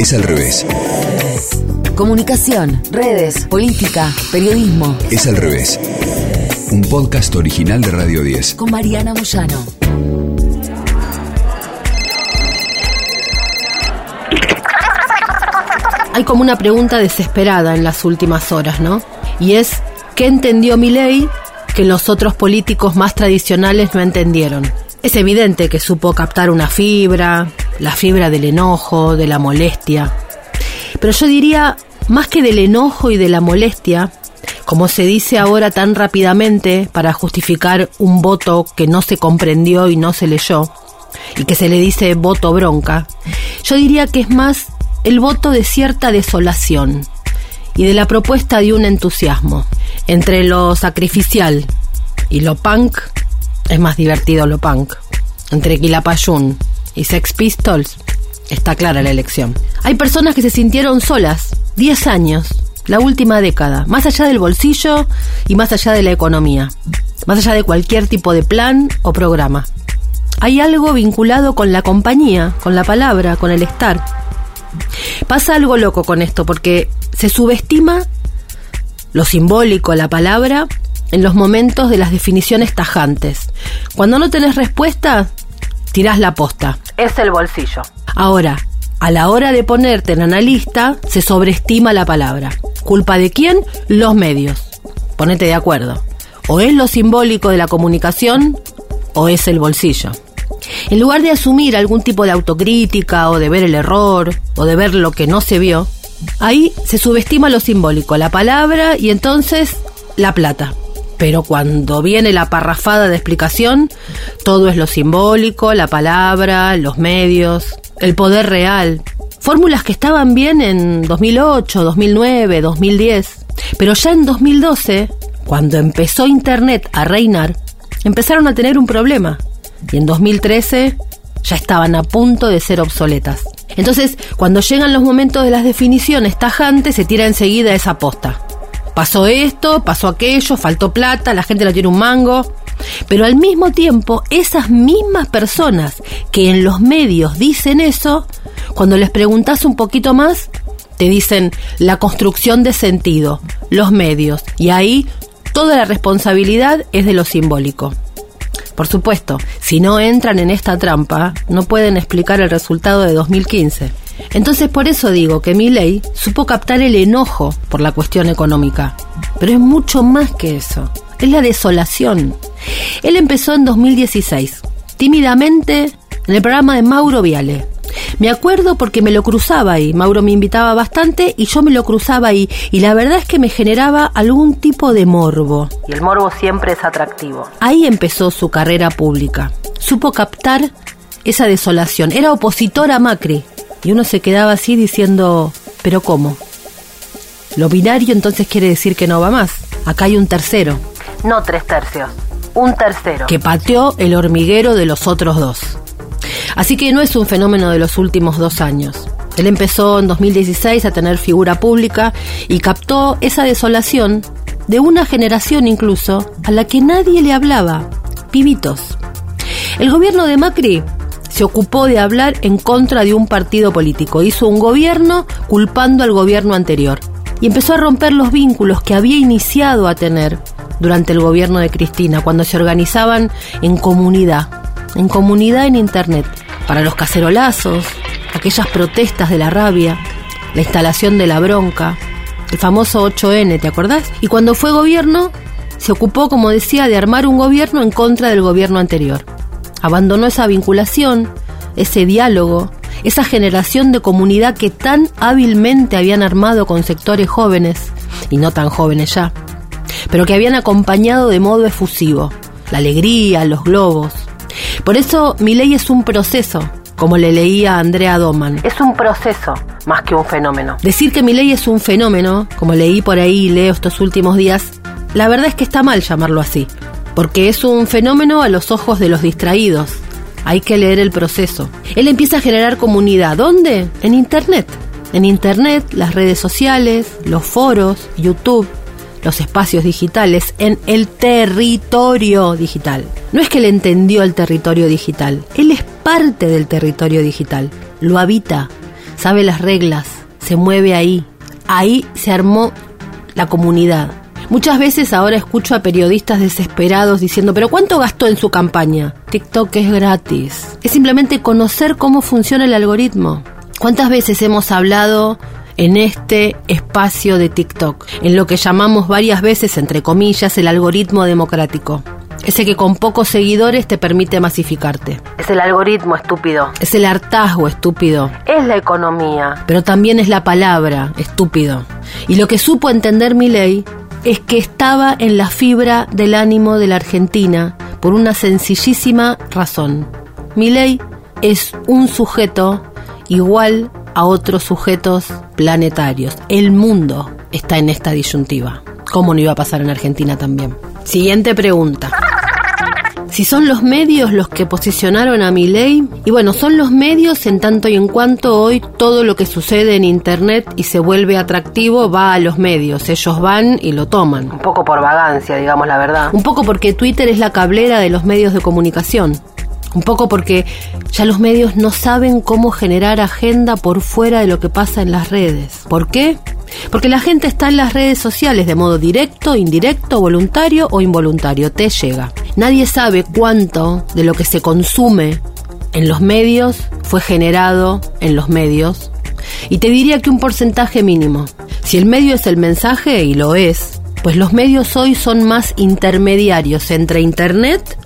Es al revés. Comunicación, redes, política, periodismo. Es al revés. Un podcast original de Radio 10. Con Mariana Moyano. Hay como una pregunta desesperada en las últimas horas, ¿no? Y es, ¿qué entendió ley que los otros políticos más tradicionales no entendieron? Es evidente que supo captar una fibra, la fibra del enojo, de la molestia. Pero yo diría, más que del enojo y de la molestia, como se dice ahora tan rápidamente para justificar un voto que no se comprendió y no se leyó, y que se le dice voto bronca, yo diría que es más el voto de cierta desolación y de la propuesta de un entusiasmo. Entre lo sacrificial y lo punk, es más divertido lo punk. Entre Quilapayún y Sex Pistols, está clara la elección. Hay personas que se sintieron solas, 10 años, la última década, más allá del bolsillo y más allá de la economía, más allá de cualquier tipo de plan o programa. Hay algo vinculado con la compañía, con la palabra, con el estar. Pasa algo loco con esto, porque se subestima lo simbólico, la palabra, en los momentos de las definiciones tajantes. Cuando no tenés respuesta, tirás la posta. Es el bolsillo. Ahora, a la hora de ponerte en analista, se sobreestima la palabra. ¿Culpa de quién? Los medios. Ponete de acuerdo. O es lo simbólico de la comunicación o es el bolsillo. En lugar de asumir algún tipo de autocrítica o de ver el error o de ver lo que no se vio, ahí se subestima lo simbólico, la palabra y entonces la plata. Pero cuando viene la parrafada de explicación, todo es lo simbólico, la palabra, los medios, el poder real. Fórmulas que estaban bien en 2008, 2009, 2010. Pero ya en 2012, cuando empezó Internet a reinar, empezaron a tener un problema y en 2013 ya estaban a punto de ser obsoletas. Entonces, cuando llegan los momentos de las definiciones tajantes, se tira enseguida esa posta. Pasó esto, pasó aquello, faltó plata, la gente no tiene un mango. Pero al mismo tiempo, esas mismas personas que en los medios dicen eso, cuando les preguntas un poquito más, te dicen la construcción de sentido, los medios, y ahí toda la responsabilidad es de lo simbólico. Por supuesto, si no entran en esta trampa, no pueden explicar el resultado de 2015. Entonces por eso digo que ley supo captar el enojo por la cuestión económica. Pero es mucho más que eso. Es la desolación. Él empezó en 2016, tímidamente, en el programa de Mauro Viale, me acuerdo porque me lo cruzaba ahí. Mauro me invitaba bastante y yo me lo cruzaba ahí. Y la verdad es que me generaba algún tipo de morbo. Y el morbo siempre es atractivo. Ahí empezó su carrera pública. Supo captar esa desolación. Era opositor a Macri. Y uno se quedaba así diciendo, ¿pero cómo? Lo binario entonces quiere decir que no va más. Acá hay un tercero. No tres tercios. Un tercero. Que pateó el hormiguero de los otros dos. Así que no es un fenómeno de los últimos dos años. Él empezó en 2016 a tener figura pública y captó esa desolación de una generación incluso a la que nadie le hablaba, pibitos. El gobierno de Macri se ocupó de hablar en contra de un partido político, hizo un gobierno culpando al gobierno anterior y empezó a romper los vínculos que había iniciado a tener durante el gobierno de Cristina, cuando se organizaban en comunidad, en comunidad en Internet, para los cacerolazos, aquellas protestas de la rabia, la instalación de la bronca, el famoso 8N, ¿te acordás? Y cuando fue gobierno, se ocupó, como decía, de armar un gobierno en contra del gobierno anterior. Abandonó esa vinculación, ese diálogo, esa generación de comunidad que tan hábilmente habían armado con sectores jóvenes, y no tan jóvenes ya, pero que habían acompañado de modo efusivo, la alegría, los globos, por eso mi ley es un proceso, como le leía a Andrea Doman. Es un proceso más que un fenómeno. Decir que mi ley es un fenómeno, como leí por ahí y leo estos últimos días, la verdad es que está mal llamarlo así, porque es un fenómeno a los ojos de los distraídos. Hay que leer el proceso. Él empieza a generar comunidad. ¿Dónde? En Internet. En Internet, las redes sociales, los foros, YouTube, los espacios digitales en el territorio digital. No es que él entendió el territorio digital, él es parte del territorio digital, lo habita, sabe las reglas, se mueve ahí. Ahí se armó la comunidad. Muchas veces ahora escucho a periodistas desesperados diciendo, pero ¿cuánto gastó en su campaña? TikTok es gratis. Es simplemente conocer cómo funciona el algoritmo. ¿Cuántas veces hemos hablado en este espacio de TikTok, en lo que llamamos varias veces, entre comillas, el algoritmo democrático? Ese que con pocos seguidores te permite masificarte. Es el algoritmo estúpido. Es el hartazgo estúpido. Es la economía. Pero también es la palabra estúpido. Y lo que supo entender mi ley es que estaba en la fibra del ánimo de la Argentina por una sencillísima razón. Mi ley es un sujeto igual a otros sujetos planetarios. El mundo está en esta disyuntiva. ¿Cómo no iba a pasar en Argentina también? Siguiente pregunta si son los medios los que posicionaron a mi ley, y bueno, son los medios en tanto y en cuanto hoy todo lo que sucede en Internet y se vuelve atractivo va a los medios, ellos van y lo toman. Un poco por vagancia, digamos la verdad. Un poco porque Twitter es la cablera de los medios de comunicación. Un poco porque ya los medios no saben cómo generar agenda por fuera de lo que pasa en las redes. ¿Por qué? Porque la gente está en las redes sociales de modo directo, indirecto, voluntario o involuntario. Te llega. Nadie sabe cuánto de lo que se consume en los medios fue generado en los medios. Y te diría que un porcentaje mínimo. Si el medio es el mensaje, y lo es, pues los medios hoy son más intermediarios entre Internet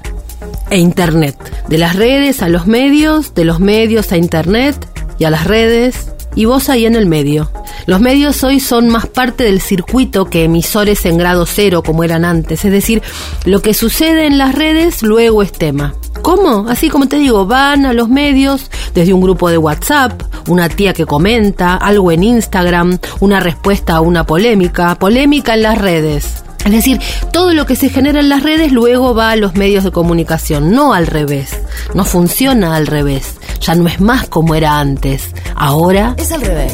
e Internet. De las redes a los medios, de los medios a Internet y a las redes, y vos ahí en el medio. Los medios hoy son más parte del circuito que emisores en grado cero como eran antes, es decir, lo que sucede en las redes luego es tema. ¿Cómo? Así como te digo, van a los medios desde un grupo de WhatsApp, una tía que comenta, algo en Instagram, una respuesta a una polémica, polémica en las redes. Es decir, todo lo que se genera en las redes luego va a los medios de comunicación, no al revés. No funciona al revés. Ya no es más como era antes. Ahora es al revés.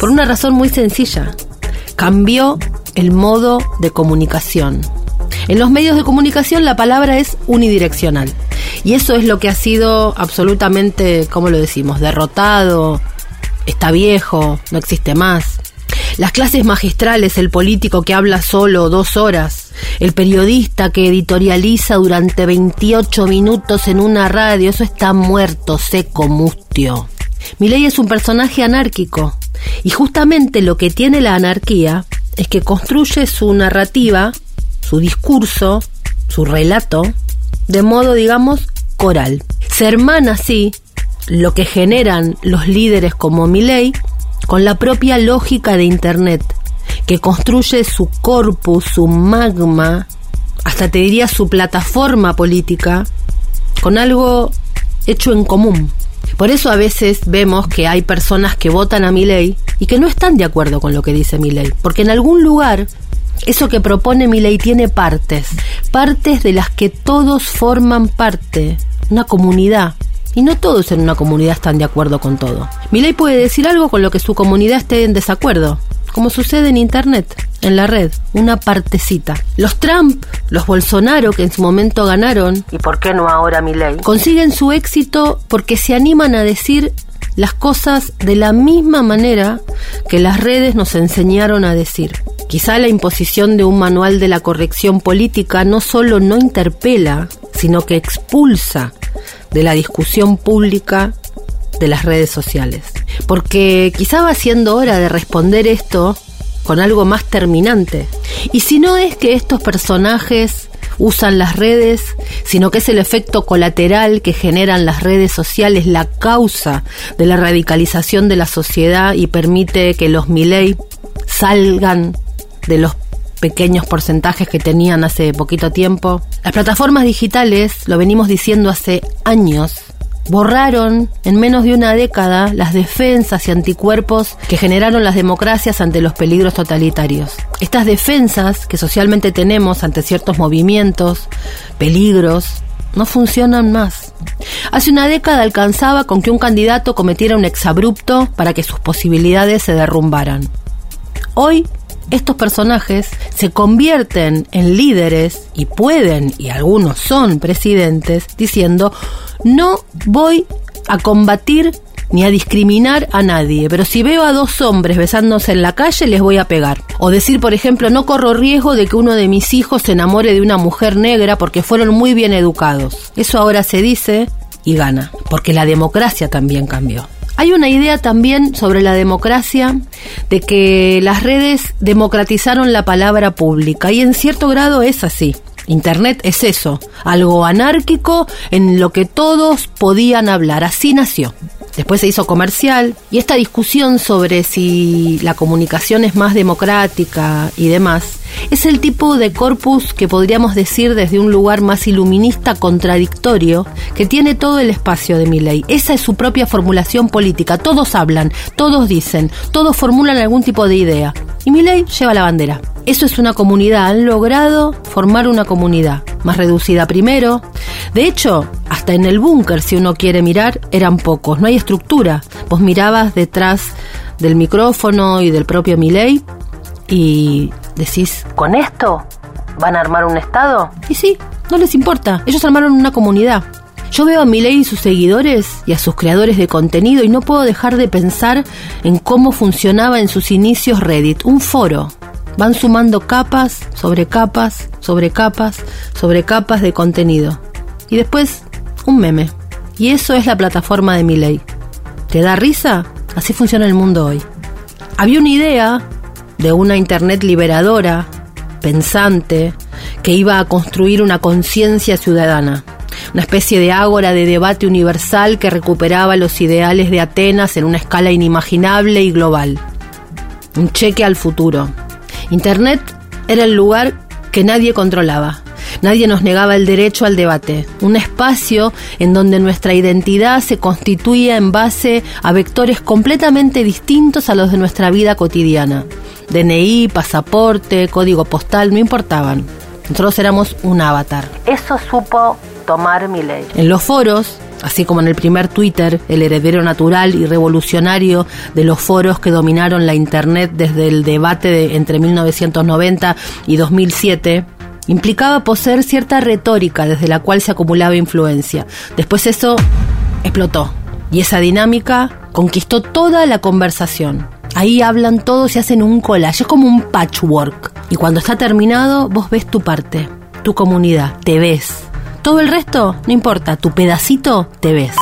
Por una razón muy sencilla. Cambió el modo de comunicación. En los medios de comunicación la palabra es unidireccional. Y eso es lo que ha sido absolutamente, ¿cómo lo decimos?, derrotado, está viejo, no existe más. Las clases magistrales, el político que habla solo dos horas, el periodista que editorializa durante 28 minutos en una radio, eso está muerto, seco, mustio. Milei es un personaje anárquico y justamente lo que tiene la anarquía es que construye su narrativa, su discurso, su relato, de modo, digamos, coral. Se hermana así lo que generan los líderes como Milei con la propia lógica de Internet, que construye su corpus, su magma, hasta te diría su plataforma política, con algo hecho en común. Por eso a veces vemos que hay personas que votan a mi ley y que no están de acuerdo con lo que dice mi ley, porque en algún lugar eso que propone mi ley tiene partes, partes de las que todos forman parte, una comunidad. Y no todos en una comunidad están de acuerdo con todo. Mi ley puede decir algo con lo que su comunidad esté en desacuerdo, como sucede en Internet, en la red, una partecita. Los Trump, los Bolsonaro, que en su momento ganaron, y por qué no ahora mi ley, consiguen su éxito porque se animan a decir las cosas de la misma manera que las redes nos enseñaron a decir. Quizá la imposición de un manual de la corrección política no solo no interpela, sino que expulsa de la discusión pública de las redes sociales. Porque quizá va siendo hora de responder esto con algo más terminante. Y si no es que estos personajes usan las redes, sino que es el efecto colateral que generan las redes sociales la causa de la radicalización de la sociedad y permite que los Milei salgan de los pequeños porcentajes que tenían hace poquito tiempo. Las plataformas digitales, lo venimos diciendo hace años, borraron en menos de una década las defensas y anticuerpos que generaron las democracias ante los peligros totalitarios. Estas defensas que socialmente tenemos ante ciertos movimientos, peligros, no funcionan más. Hace una década alcanzaba con que un candidato cometiera un exabrupto para que sus posibilidades se derrumbaran. Hoy estos personajes se convierten en líderes y pueden, y algunos son presidentes, diciendo, no voy a combatir ni a discriminar a nadie, pero si veo a dos hombres besándose en la calle les voy a pegar. O decir, por ejemplo, no corro riesgo de que uno de mis hijos se enamore de una mujer negra porque fueron muy bien educados. Eso ahora se dice y gana, porque la democracia también cambió. Hay una idea también sobre la democracia de que las redes democratizaron la palabra pública y en cierto grado es así. Internet es eso, algo anárquico en lo que todos podían hablar. Así nació. Después se hizo comercial y esta discusión sobre si la comunicación es más democrática y demás es el tipo de corpus que podríamos decir desde un lugar más iluminista contradictorio que tiene todo el espacio de mi ley. Esa es su propia formulación política. Todos hablan, todos dicen, todos formulan algún tipo de idea. Y mi ley lleva la bandera. Eso es una comunidad. Han logrado formar una comunidad más reducida primero. De hecho, hasta en el búnker, si uno quiere mirar, eran pocos. No hay estructura. Vos mirabas detrás del micrófono y del propio Milei y decís, ¿con esto van a armar un Estado? Y sí, no les importa. Ellos armaron una comunidad. Yo veo a Milei y sus seguidores y a sus creadores de contenido y no puedo dejar de pensar en cómo funcionaba en sus inicios Reddit, un foro. Van sumando capas sobre capas, sobre capas, sobre capas de contenido. Y después, un meme. Y eso es la plataforma de Milei. ¿Te da risa? Así funciona el mundo hoy. Había una idea de una Internet liberadora, pensante, que iba a construir una conciencia ciudadana, una especie de ágora de debate universal que recuperaba los ideales de Atenas en una escala inimaginable y global. Un cheque al futuro. Internet era el lugar que nadie controlaba. Nadie nos negaba el derecho al debate, un espacio en donde nuestra identidad se constituía en base a vectores completamente distintos a los de nuestra vida cotidiana. DNI, pasaporte, código postal, no importaban. Nosotros éramos un avatar. Eso supo tomar mi ley. En los foros, así como en el primer Twitter, el heredero natural y revolucionario de los foros que dominaron la Internet desde el debate de, entre 1990 y 2007, implicaba poseer cierta retórica desde la cual se acumulaba influencia. Después eso explotó y esa dinámica conquistó toda la conversación. Ahí hablan todos y hacen un collage, es como un patchwork. Y cuando está terminado, vos ves tu parte, tu comunidad, te ves. Todo el resto, no importa, tu pedacito, te ves.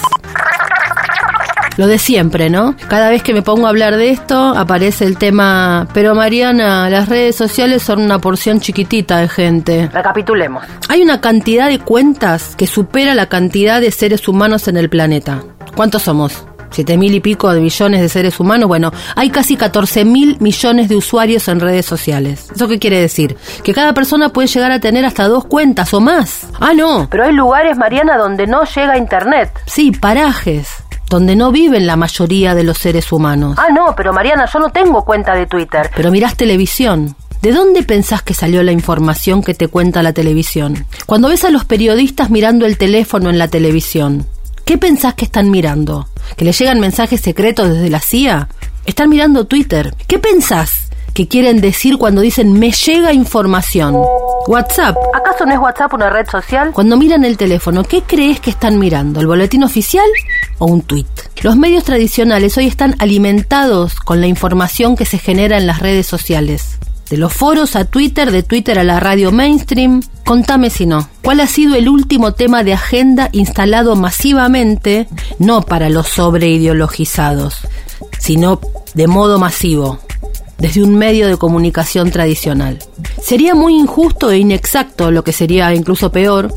Lo de siempre, ¿no? Cada vez que me pongo a hablar de esto, aparece el tema, pero Mariana, las redes sociales son una porción chiquitita de gente. Recapitulemos. Hay una cantidad de cuentas que supera la cantidad de seres humanos en el planeta. ¿Cuántos somos? siete mil y pico de billones de seres humanos, bueno, hay casi 14 mil millones de usuarios en redes sociales. ¿Eso qué quiere decir? Que cada persona puede llegar a tener hasta dos cuentas o más. Ah, no. Pero hay lugares, Mariana, donde no llega Internet. Sí, parajes donde no viven la mayoría de los seres humanos. Ah, no, pero Mariana, yo no tengo cuenta de Twitter. Pero mirás televisión. ¿De dónde pensás que salió la información que te cuenta la televisión? Cuando ves a los periodistas mirando el teléfono en la televisión, ¿qué pensás que están mirando? ¿Que le llegan mensajes secretos desde la CIA? Están mirando Twitter. ¿Qué pensás que quieren decir cuando dicen me llega información? WhatsApp. ¿Acaso no es WhatsApp una red social? Cuando miran el teléfono, ¿qué crees que están mirando? ¿El boletín oficial o un tweet? Los medios tradicionales hoy están alimentados con la información que se genera en las redes sociales. De los foros a Twitter, de Twitter a la radio mainstream. Contame si no. ¿Cuál ha sido el último tema de agenda instalado masivamente, no para los sobreideologizados, sino de modo masivo, desde un medio de comunicación tradicional? Sería muy injusto e inexacto, lo que sería incluso peor,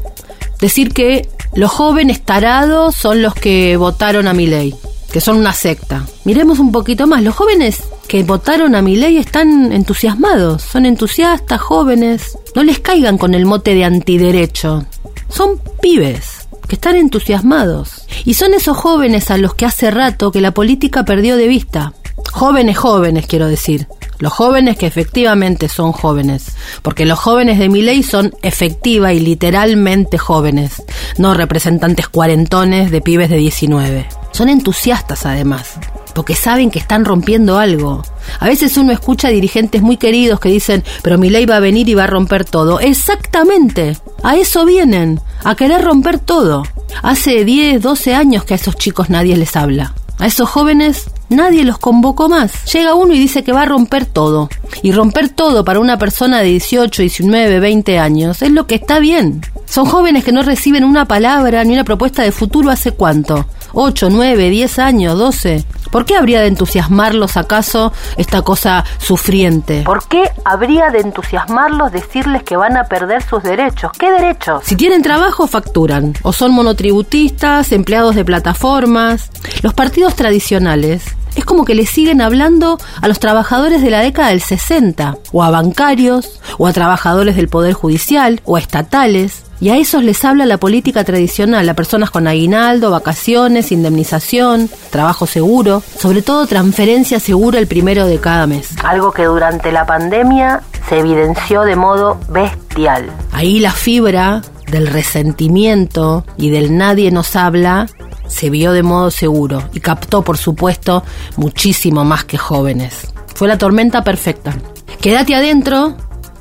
decir que los jóvenes tarados son los que votaron a mi ley que son una secta. Miremos un poquito más. Los jóvenes que votaron a mi ley están entusiasmados, son entusiastas, jóvenes. No les caigan con el mote de antiderecho. Son pibes que están entusiasmados. Y son esos jóvenes a los que hace rato que la política perdió de vista. Jóvenes, jóvenes, quiero decir. Los jóvenes que efectivamente son jóvenes, porque los jóvenes de mi ley son efectiva y literalmente jóvenes, no representantes cuarentones de pibes de 19. Son entusiastas además, porque saben que están rompiendo algo. A veces uno escucha dirigentes muy queridos que dicen, pero mi ley va a venir y va a romper todo. Exactamente, a eso vienen, a querer romper todo. Hace 10, 12 años que a esos chicos nadie les habla. A esos jóvenes nadie los convocó más. Llega uno y dice que va a romper todo. Y romper todo para una persona de 18, 19, 20 años es lo que está bien. Son jóvenes que no reciben una palabra ni una propuesta de futuro hace cuánto. 8, 9, 10 años, 12. ¿Por qué habría de entusiasmarlos acaso esta cosa sufriente? ¿Por qué habría de entusiasmarlos decirles que van a perder sus derechos? ¿Qué derechos? Si tienen trabajo, facturan. O son monotributistas, empleados de plataformas. Los partidos tradicionales es como que le siguen hablando a los trabajadores de la década del 60, o a bancarios, o a trabajadores del Poder Judicial, o a estatales. Y a esos les habla la política tradicional, a personas con aguinaldo, vacaciones, indemnización, trabajo seguro, sobre todo transferencia segura el primero de cada mes. Algo que durante la pandemia se evidenció de modo bestial. Ahí la fibra del resentimiento y del nadie nos habla se vio de modo seguro y captó, por supuesto, muchísimo más que jóvenes. Fue la tormenta perfecta. Quédate adentro,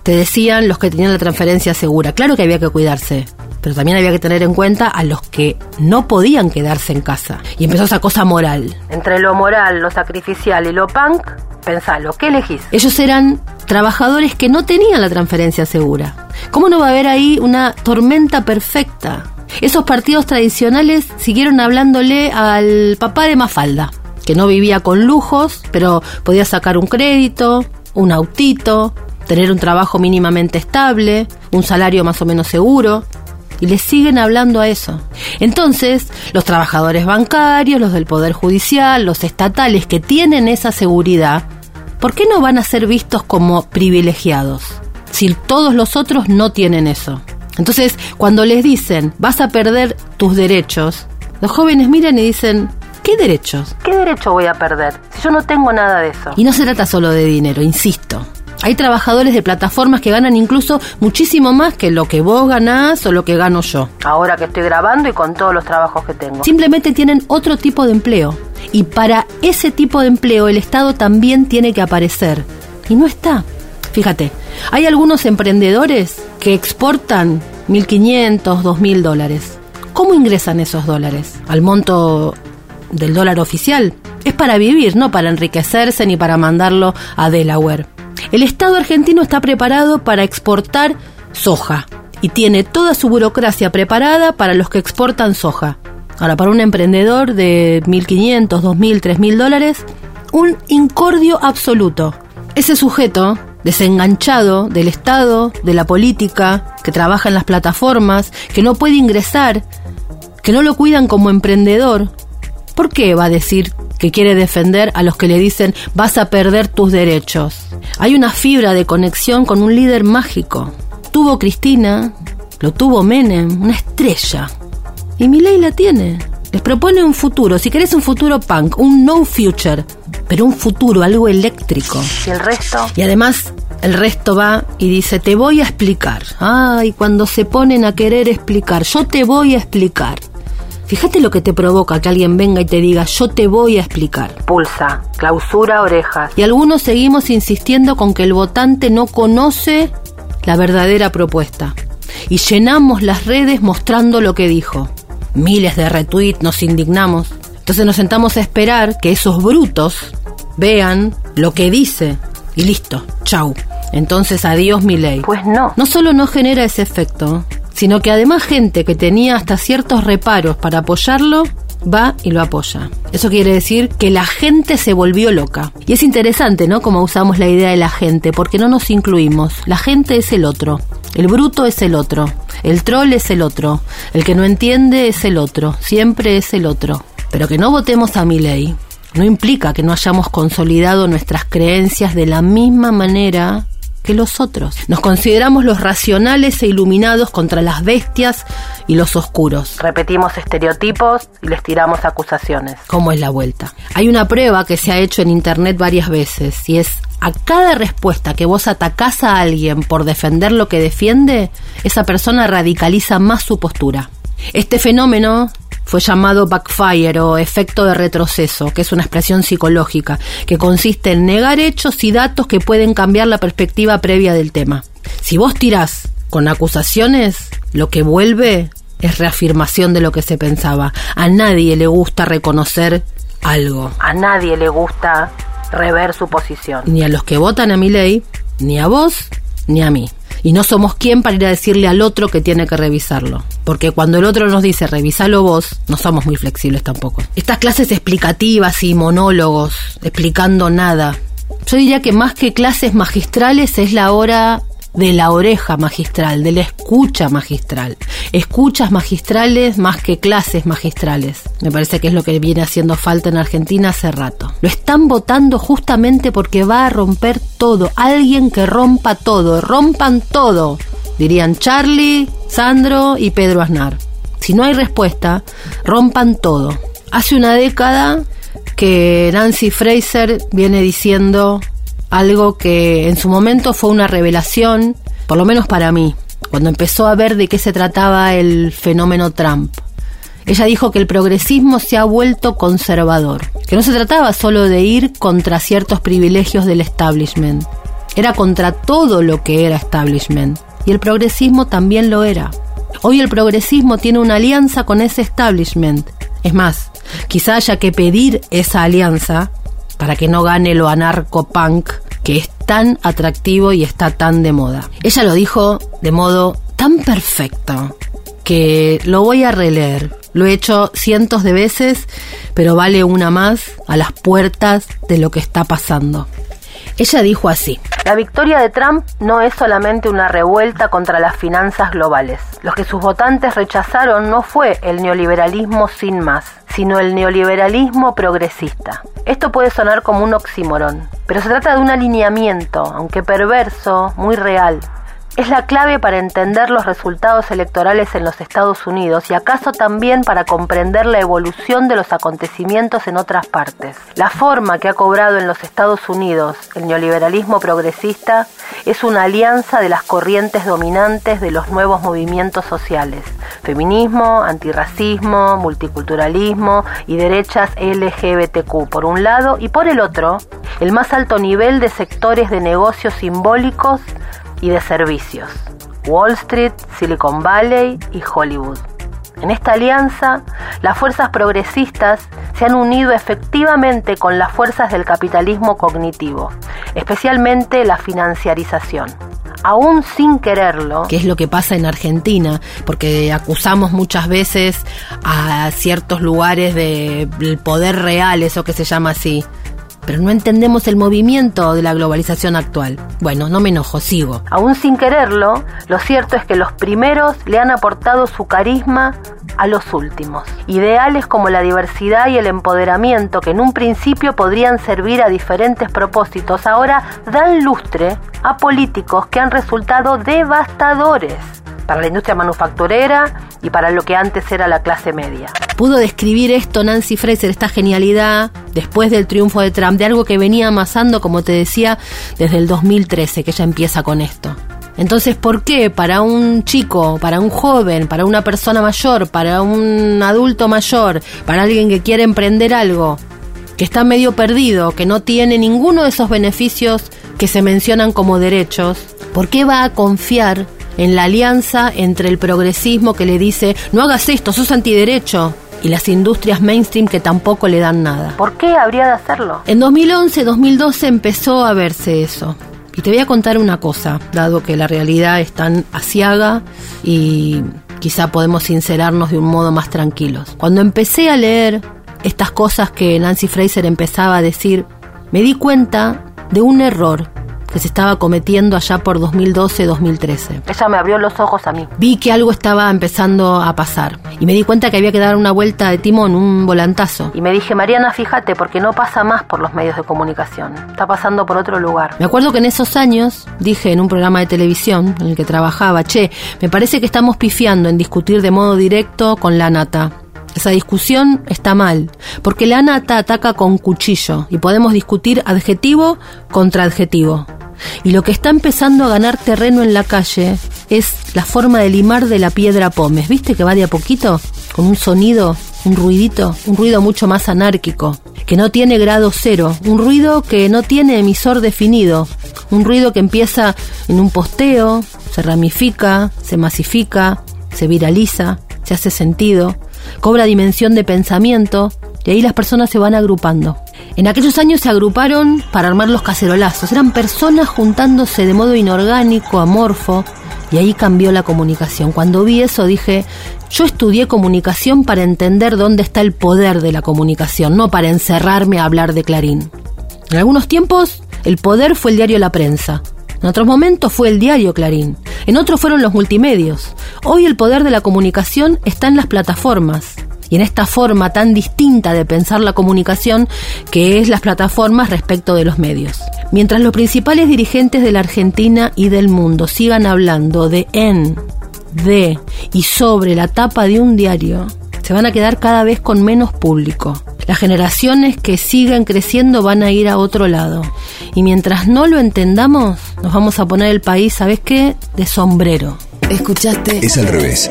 te decían los que tenían la transferencia segura. Claro que había que cuidarse, pero también había que tener en cuenta a los que no podían quedarse en casa. Y empezó esa cosa moral. Entre lo moral, lo sacrificial y lo punk, pensalo, ¿qué elegís? Ellos eran trabajadores que no tenían la transferencia segura. ¿Cómo no va a haber ahí una tormenta perfecta? Esos partidos tradicionales siguieron hablándole al papá de Mafalda, que no vivía con lujos, pero podía sacar un crédito, un autito, tener un trabajo mínimamente estable, un salario más o menos seguro. Y le siguen hablando a eso. Entonces, los trabajadores bancarios, los del Poder Judicial, los estatales que tienen esa seguridad, ¿por qué no van a ser vistos como privilegiados? Si todos los otros no tienen eso. Entonces, cuando les dicen, vas a perder tus derechos, los jóvenes miran y dicen, ¿qué derechos? ¿Qué derecho voy a perder? Si yo no tengo nada de eso. Y no se trata solo de dinero, insisto. Hay trabajadores de plataformas que ganan incluso muchísimo más que lo que vos ganás o lo que gano yo. Ahora que estoy grabando y con todos los trabajos que tengo. Simplemente tienen otro tipo de empleo. Y para ese tipo de empleo el Estado también tiene que aparecer. Y no está. Fíjate, hay algunos emprendedores que exportan 1.500, 2.000 dólares. ¿Cómo ingresan esos dólares? ¿Al monto del dólar oficial? Es para vivir, no para enriquecerse ni para mandarlo a Delaware. El Estado argentino está preparado para exportar soja y tiene toda su burocracia preparada para los que exportan soja. Ahora, para un emprendedor de 1.500, 2.000, 3.000 dólares, un incordio absoluto. Ese sujeto desenganchado del Estado, de la política, que trabaja en las plataformas, que no puede ingresar, que no lo cuidan como emprendedor, ¿por qué va a decir que quiere defender a los que le dicen vas a perder tus derechos? Hay una fibra de conexión con un líder mágico. Tuvo Cristina, lo tuvo Menem, una estrella. Y ley la tiene. Les propone un futuro, si querés un futuro punk, un no future, pero un futuro, algo eléctrico. ¿Y el resto? Y además el resto va y dice, te voy a explicar. Ay, cuando se ponen a querer explicar, yo te voy a explicar. Fíjate lo que te provoca que alguien venga y te diga, yo te voy a explicar. Pulsa, clausura orejas. Y algunos seguimos insistiendo con que el votante no conoce la verdadera propuesta. Y llenamos las redes mostrando lo que dijo miles de retweets, nos indignamos. Entonces nos sentamos a esperar que esos brutos vean lo que dice y listo, chau. Entonces adiós mi ley. Pues no. No solo no genera ese efecto, sino que además gente que tenía hasta ciertos reparos para apoyarlo, va y lo apoya. Eso quiere decir que la gente se volvió loca. Y es interesante, ¿no? Como usamos la idea de la gente, porque no nos incluimos. La gente es el otro. El bruto es el otro. El troll es el otro. El que no entiende es el otro. Siempre es el otro. Pero que no votemos a mi ley no implica que no hayamos consolidado nuestras creencias de la misma manera que los otros. Nos consideramos los racionales e iluminados contra las bestias y los oscuros. Repetimos estereotipos y les tiramos acusaciones. ¿Cómo es la vuelta? Hay una prueba que se ha hecho en internet varias veces y es a cada respuesta que vos atacás a alguien por defender lo que defiende, esa persona radicaliza más su postura. Este fenómeno fue llamado backfire o efecto de retroceso, que es una expresión psicológica, que consiste en negar hechos y datos que pueden cambiar la perspectiva previa del tema. Si vos tirás con acusaciones, lo que vuelve es reafirmación de lo que se pensaba. A nadie le gusta reconocer algo. A nadie le gusta rever su posición. Ni a los que votan a mi ley, ni a vos, ni a mí. Y no somos quien para ir a decirle al otro que tiene que revisarlo. Porque cuando el otro nos dice revisalo vos, no somos muy flexibles tampoco. Estas clases explicativas y monólogos, explicando nada. Yo diría que más que clases magistrales es la hora de la oreja magistral, de la escucha magistral. Escuchas magistrales más que clases magistrales. Me parece que es lo que viene haciendo falta en Argentina hace rato. Lo están votando justamente porque va a romper todo. Alguien que rompa todo. Rompan todo. Dirían Charlie, Sandro y Pedro Aznar. Si no hay respuesta, rompan todo. Hace una década que Nancy Fraser viene diciendo algo que en su momento fue una revelación, por lo menos para mí, cuando empezó a ver de qué se trataba el fenómeno Trump. Ella dijo que el progresismo se ha vuelto conservador, que no se trataba solo de ir contra ciertos privilegios del establishment, era contra todo lo que era establishment, y el progresismo también lo era. Hoy el progresismo tiene una alianza con ese establishment. Es más, quizá haya que pedir esa alianza para que no gane lo anarco-punk que es tan atractivo y está tan de moda. Ella lo dijo de modo tan perfecto que lo voy a releer. Lo he hecho cientos de veces, pero vale una más a las puertas de lo que está pasando. Ella dijo así. La victoria de Trump no es solamente una revuelta contra las finanzas globales. Lo que sus votantes rechazaron no fue el neoliberalismo sin más, sino el neoliberalismo progresista. Esto puede sonar como un oxímoron, pero se trata de un alineamiento, aunque perverso, muy real, es la clave para entender los resultados electorales en los Estados Unidos y acaso también para comprender la evolución de los acontecimientos en otras partes. La forma que ha cobrado en los Estados Unidos el neoliberalismo progresista es una alianza de las corrientes dominantes de los nuevos movimientos sociales, feminismo, antirracismo, multiculturalismo y derechas LGBTQ por un lado y por el otro, el más alto nivel de sectores de negocios simbólicos y de servicios, Wall Street, Silicon Valley y Hollywood. En esta alianza, las fuerzas progresistas se han unido efectivamente con las fuerzas del capitalismo cognitivo, especialmente la financiarización. Aún sin quererlo. Que es lo que pasa en Argentina, porque acusamos muchas veces a ciertos lugares del poder real, eso que se llama así, pero no entendemos el movimiento de la globalización actual. Bueno, no me enojo, sigo. Aún sin quererlo, lo cierto es que los primeros le han aportado su carisma a los últimos. Ideales como la diversidad y el empoderamiento que en un principio podrían servir a diferentes propósitos, ahora dan lustre a políticos que han resultado devastadores para la industria manufacturera y para lo que antes era la clase media. Pudo describir esto Nancy Fraser, esta genialidad, después del triunfo de Trump, de algo que venía amasando, como te decía, desde el 2013, que ella empieza con esto. Entonces, ¿por qué para un chico, para un joven, para una persona mayor, para un adulto mayor, para alguien que quiere emprender algo, que está medio perdido, que no tiene ninguno de esos beneficios que se mencionan como derechos, ¿por qué va a confiar en la alianza entre el progresismo que le dice, no hagas esto, sos antiderecho, y las industrias mainstream que tampoco le dan nada. ¿Por qué habría de hacerlo? En 2011-2012 empezó a verse eso. Y te voy a contar una cosa, dado que la realidad es tan asiaga y quizá podemos sincerarnos de un modo más tranquilos. Cuando empecé a leer estas cosas que Nancy Fraser empezaba a decir, me di cuenta de un error que se estaba cometiendo allá por 2012-2013. Ella me abrió los ojos a mí. Vi que algo estaba empezando a pasar y me di cuenta que había que dar una vuelta de timón, un volantazo. Y me dije, Mariana, fíjate, porque no pasa más por los medios de comunicación, está pasando por otro lugar. Me acuerdo que en esos años dije en un programa de televisión en el que trabajaba, che, me parece que estamos pifiando en discutir de modo directo con la nata. Esa discusión está mal, porque la nata ataca con cuchillo y podemos discutir adjetivo contra adjetivo. Y lo que está empezando a ganar terreno en la calle es la forma de limar de la piedra pómez. ¿Viste que va de a poquito? Con un sonido, un ruidito, un ruido mucho más anárquico, que no tiene grado cero, un ruido que no tiene emisor definido, un ruido que empieza en un posteo, se ramifica, se masifica, se viraliza, se hace sentido, cobra dimensión de pensamiento y ahí las personas se van agrupando. En aquellos años se agruparon para armar los cacerolazos. Eran personas juntándose de modo inorgánico, amorfo, y ahí cambió la comunicación. Cuando vi eso dije, yo estudié comunicación para entender dónde está el poder de la comunicación, no para encerrarme a hablar de Clarín. En algunos tiempos el poder fue el diario La Prensa. En otros momentos fue el diario Clarín. En otros fueron los multimedios. Hoy el poder de la comunicación está en las plataformas y en esta forma tan distinta de pensar la comunicación que es las plataformas respecto de los medios. Mientras los principales dirigentes de la Argentina y del mundo sigan hablando de en, de y sobre la tapa de un diario, se van a quedar cada vez con menos público. Las generaciones que sigan creciendo van a ir a otro lado. Y mientras no lo entendamos, nos vamos a poner el país, ¿sabes qué? De sombrero. Escuchaste. Es al revés.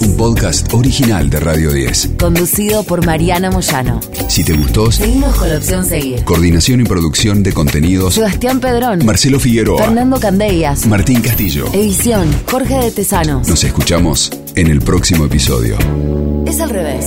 Un podcast original de Radio 10. Conducido por Mariana Moyano. Si te gustó, Seguimos con la opción seguir. coordinación y producción de contenidos, Sebastián Pedrón. Marcelo Figueroa, Fernando Candellas. Martín Castillo. Edición. Jorge de Tesanos. Nos escuchamos en el próximo episodio. Es al revés.